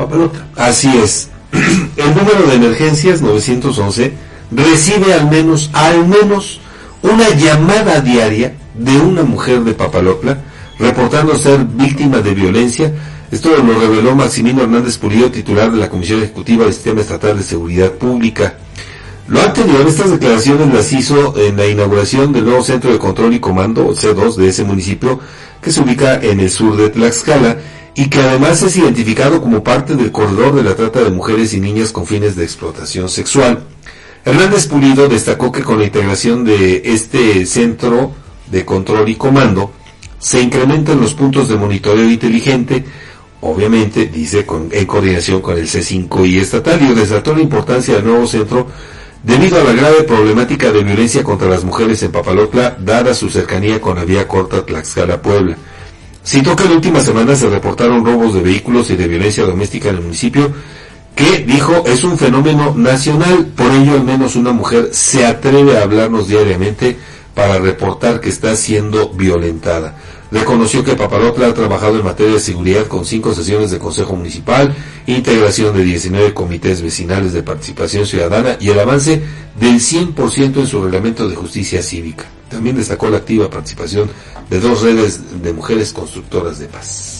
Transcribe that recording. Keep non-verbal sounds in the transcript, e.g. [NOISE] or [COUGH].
Papalota. Así es. [CLEARS THROAT] El número de emergencias 911 recibe al menos, al menos una llamada diaria de una mujer de Papalotla reportando ser víctima de violencia. Esto lo reveló Maximino Hernández Pulido, titular de la Comisión Ejecutiva del Sistema Estatal de Seguridad Pública. Lo anterior, estas declaraciones las hizo en la inauguración del nuevo Centro de Control y Comando, C2, de ese municipio, que se ubica en el sur de Tlaxcala y que además es identificado como parte del corredor de la trata de mujeres y niñas con fines de explotación sexual. Hernández Pulido destacó que con la integración de este centro de control y comando, se incrementan los puntos de monitoreo inteligente, obviamente, dice, en coordinación con el C5 y estatal, y resaltó la importancia del nuevo centro debido a la grave problemática de violencia contra las mujeres en Papalotla, dada su cercanía con la vía corta Tlaxcala-Puebla. Citó que en últimas semanas se reportaron robos de vehículos y de violencia doméstica en el municipio, que dijo es un fenómeno nacional, por ello al menos una mujer se atreve a hablarnos diariamente para reportar que está siendo violentada. Reconoció que Papalotla ha trabajado en materia de seguridad con cinco sesiones de Consejo Municipal, integración de 19 comités vecinales de participación ciudadana y el avance del 100% en su reglamento de justicia cívica. También destacó la activa participación de dos redes de mujeres constructoras de paz.